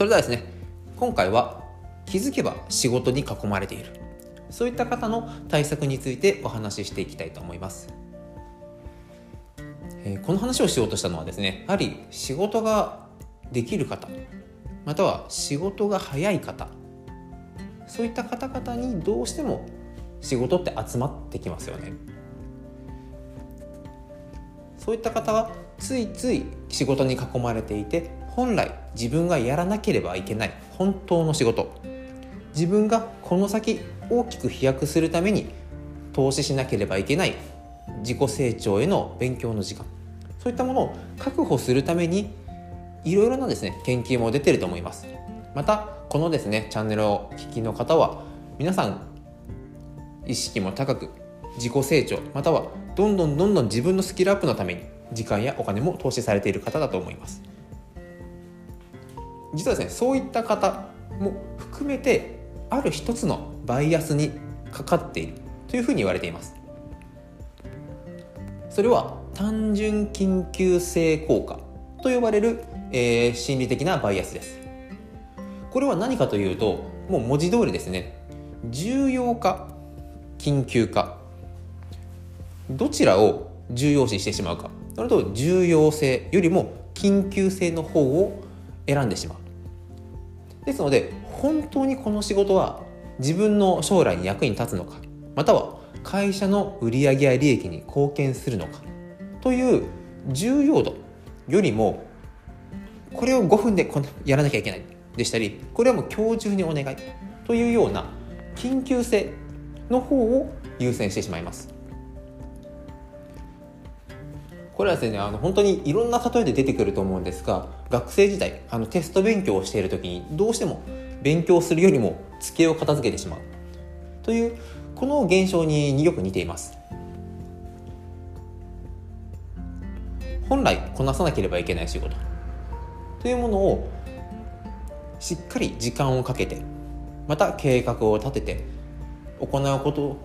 それではですね今回は気づけば仕事に囲まれている。そういった方の対策についてお話ししていきたいと思います、えー、この話をしようとしたのはですねやはり仕事ができる方または仕事が早い方そういった方々にどうしても仕事って集まってきますよね。そういった方はついつい仕事に囲まれていて本来自分がやらなければいけない本当の仕事。自分がこの先大きく飛躍するために投資しなければいけない自己成長への勉強の時間。そういったものを確保するためにいろいろなですね研究も出てると思います。またこのですねチャンネルを聞きの方は皆さん意識も高く自己成長またはどんどんどんどん自分のスキルアップのために時間やお金も投資されている方だと思います。実はですねそういった方も含めてある一つのバイアスにかかっているというふうに言われています。それは単純緊急性効果と呼ばれる、えー、心理的なバイアスです。これは何かというともう文字通りですね重要か緊急かどちらを重要視してしまうか。それと重要性よりも緊急性の方を選んでしまう。ですので本当にこの仕事は自分の将来に役に立つのかまたは会社の売上や利益に貢献するのかという重要度よりもこれを5分でやらなきゃいけないでしたりこれはもう今日中にお願いというような緊急性の方を優先してしまいます。これはですねあの本当にいろんな例えで出てくると思うんですが学生時代あのテスト勉強をしている時にどうしても勉強するよりも机を片付けてしまう。というこの現象によく似ています。本来こなさなければいけない仕事。というものをしっかり時間をかけてまた計画を立てて行うこと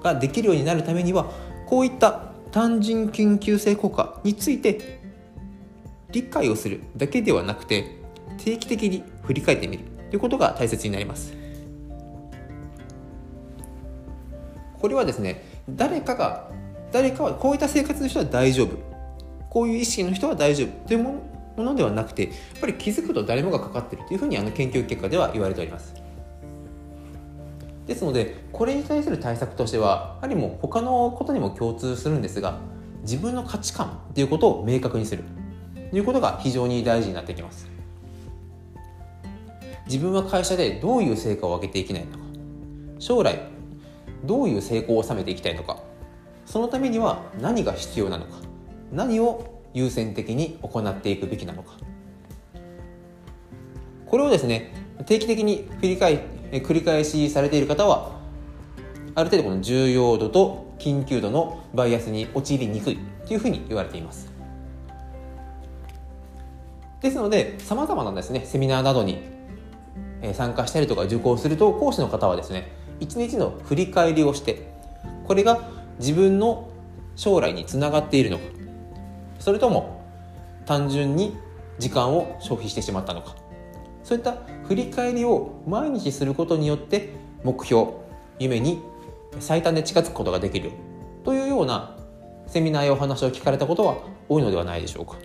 ができるようになるためにはこういった単純緊急性効果について理解をするだけではなくて定期的に振り返ってみるということが大切になります。これはですね誰かが誰かはこういった生活の人は大丈夫。こういう意識の人は大丈夫というものではなくてやっぱり気づくと誰もがかかっているというふうにあの研究結果では言われております。ですのでこれに対する対策としてはやはりもう他のことにも共通するんですが自分の価値観ということを明確にする。ということが非常に大事になってきます。自分は会社でどういう成果を上げていきないのか。将来どういう成功を収めていきたいのか。そのためには何が必要なのか。何を優先的に行っていくべきなのか。これをですね定期的に振り返繰り返しされている方はある程度この重要度と緊急度のバイアスに陥りにくいというふうに言われています。ですのでさまざまなですねセミナーなどに参加したりとか受講すると講師の方はですね一日の振り返りをしてこれが自分の将来につながっているのかそれとも単純に時間を消費してしまったのかそういった振り返りを毎日することによって目標夢に最短で近づくことができるというようなセミナーやお話を聞かれたことは多いのではないでしょうか。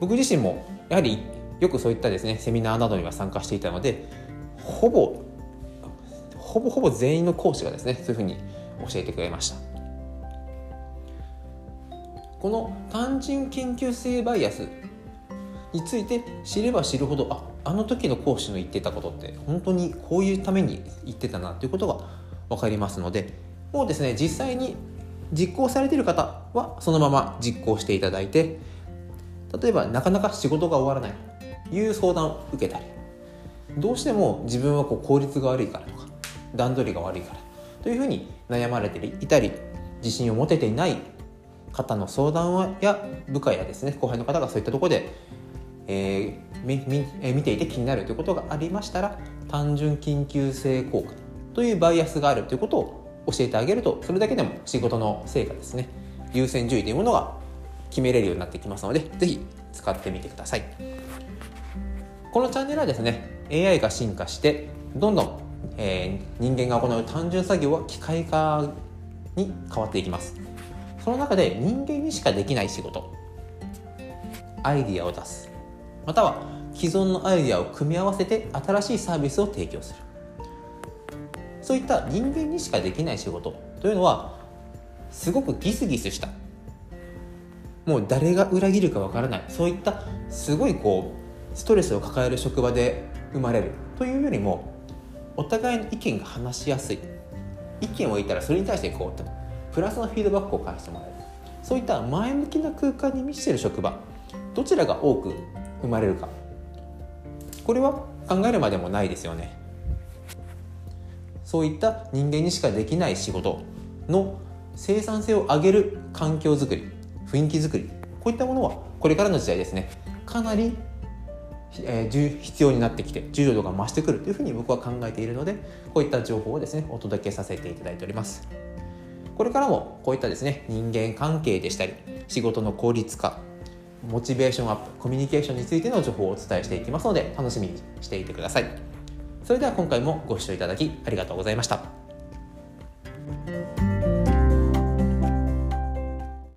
僕自身もやはりよくそういったですねセミナーなどには参加していたのでほぼほぼほぼ全員の講師がですねそういうふうに教えてくれました。この単純研究性バイアスについて知れば知るほどああの時の講師の言ってたことって本当にこういうために言ってたなということが分かりますのでもうですね実際に実行されてる方はそのまま実行していただいて例えばなかなか仕事が終わらないという相談を受けたりどうしても自分はこう効率が悪いからとか段取りが悪いからというふうに悩まれていたり自信を持てていない方の相談や部下やですね後輩の方がそういったところでえー、見ていて気になるということがありましたら単純緊急性効果というバイアスがあるということを教えてあげるとそれだけでも仕事の成果ですね。優先順位というものが決めれるようになってきますので是非使ってみてください。このチャンネルはですね AI が進化してどんどん、えー、人間が行う単純作業は機械化に変わっていきます。その中で人間にしかできない仕事アイディアを出す。または既存のアイデアを組み合わせて新しいサービスを提供する。そういった人間にしかできない仕事というのはすごくギスギスした。もう誰が裏切るかわからない。そういったすごいこうストレスを抱える職場で生まれる。というよりもお互いの意見が話しやすい。意見を言ったらそれに対してこうプラスのフィードバックを返してもらえる。そういった前向きな空間に満ちてる職場。どちらが多く生まれるか。これは考えるまでもないですよね。そういった人間にしかできない仕事の生産性を上げる環境づくり雰囲気づくりこういったものはこれからの時代ですね。かなり、えー、必要になってきて重要度が増してくるというふうに僕は考えているのでこういった情報をですねお届けさせていただいております。これからもこういったですね人間関係でしたり仕事の効率化モチベーションアップコミュニケーションについての情報をお伝えしていきますので楽しみにしていてください。それでは今回もご視聴いただきありがとうございました。